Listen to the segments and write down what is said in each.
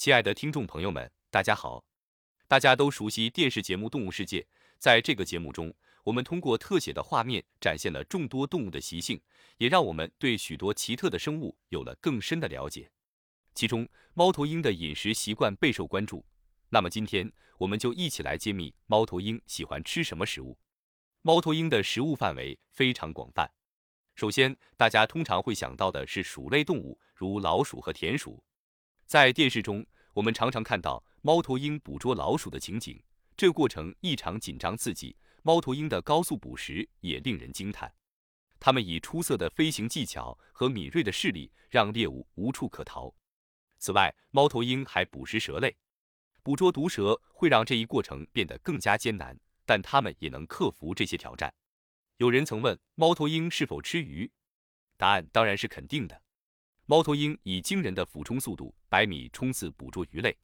亲爱的听众朋友们，大家好！大家都熟悉电视节目《动物世界》。在这个节目中，我们通过特写的画面展现了众多动物的习性，也让我们对许多奇特的生物有了更深的了解。其中，猫头鹰的饮食习惯备受关注。那么，今天我们就一起来揭秘猫头鹰喜欢吃什么食物。猫头鹰的食物范围非常广泛。首先，大家通常会想到的是鼠类动物，如老鼠和田鼠。在电视中，我们常常看到猫头鹰捕捉老鼠的情景，这过程异常紧张刺激。猫头鹰的高速捕食也令人惊叹，它们以出色的飞行技巧和敏锐的视力，让猎物无处可逃。此外，猫头鹰还捕食蛇类，捕捉毒蛇会让这一过程变得更加艰难，但它们也能克服这些挑战。有人曾问猫头鹰是否吃鱼，答案当然是肯定的。猫头鹰以惊人的俯冲速度，百米冲刺捕捉鱼类。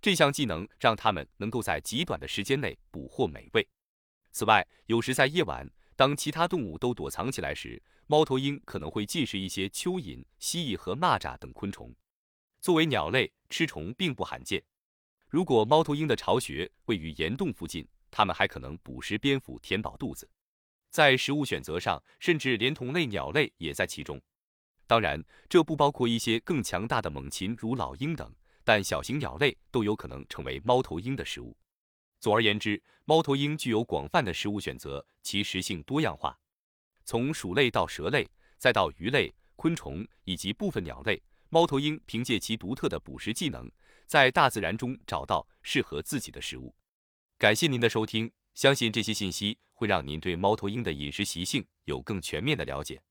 这项技能让它们能够在极短的时间内捕获美味。此外，有时在夜晚，当其他动物都躲藏起来时，猫头鹰可能会进食一些蚯蚓、蜥蜴和蚂蚱等昆虫。作为鸟类，吃虫并不罕见。如果猫头鹰的巢穴位于岩洞附近，它们还可能捕食蝙蝠填饱肚子。在食物选择上，甚至连同类鸟类也在其中。当然，这不包括一些更强大的猛禽，如老鹰等，但小型鸟类都有可能成为猫头鹰的食物。总而言之，猫头鹰具有广泛的食物选择，其食性多样化。从鼠类到蛇类，再到鱼类、昆虫以及部分鸟类，猫头鹰凭借其独特的捕食技能，在大自然中找到适合自己的食物。感谢您的收听，相信这些信息会让您对猫头鹰的饮食习性有更全面的了解。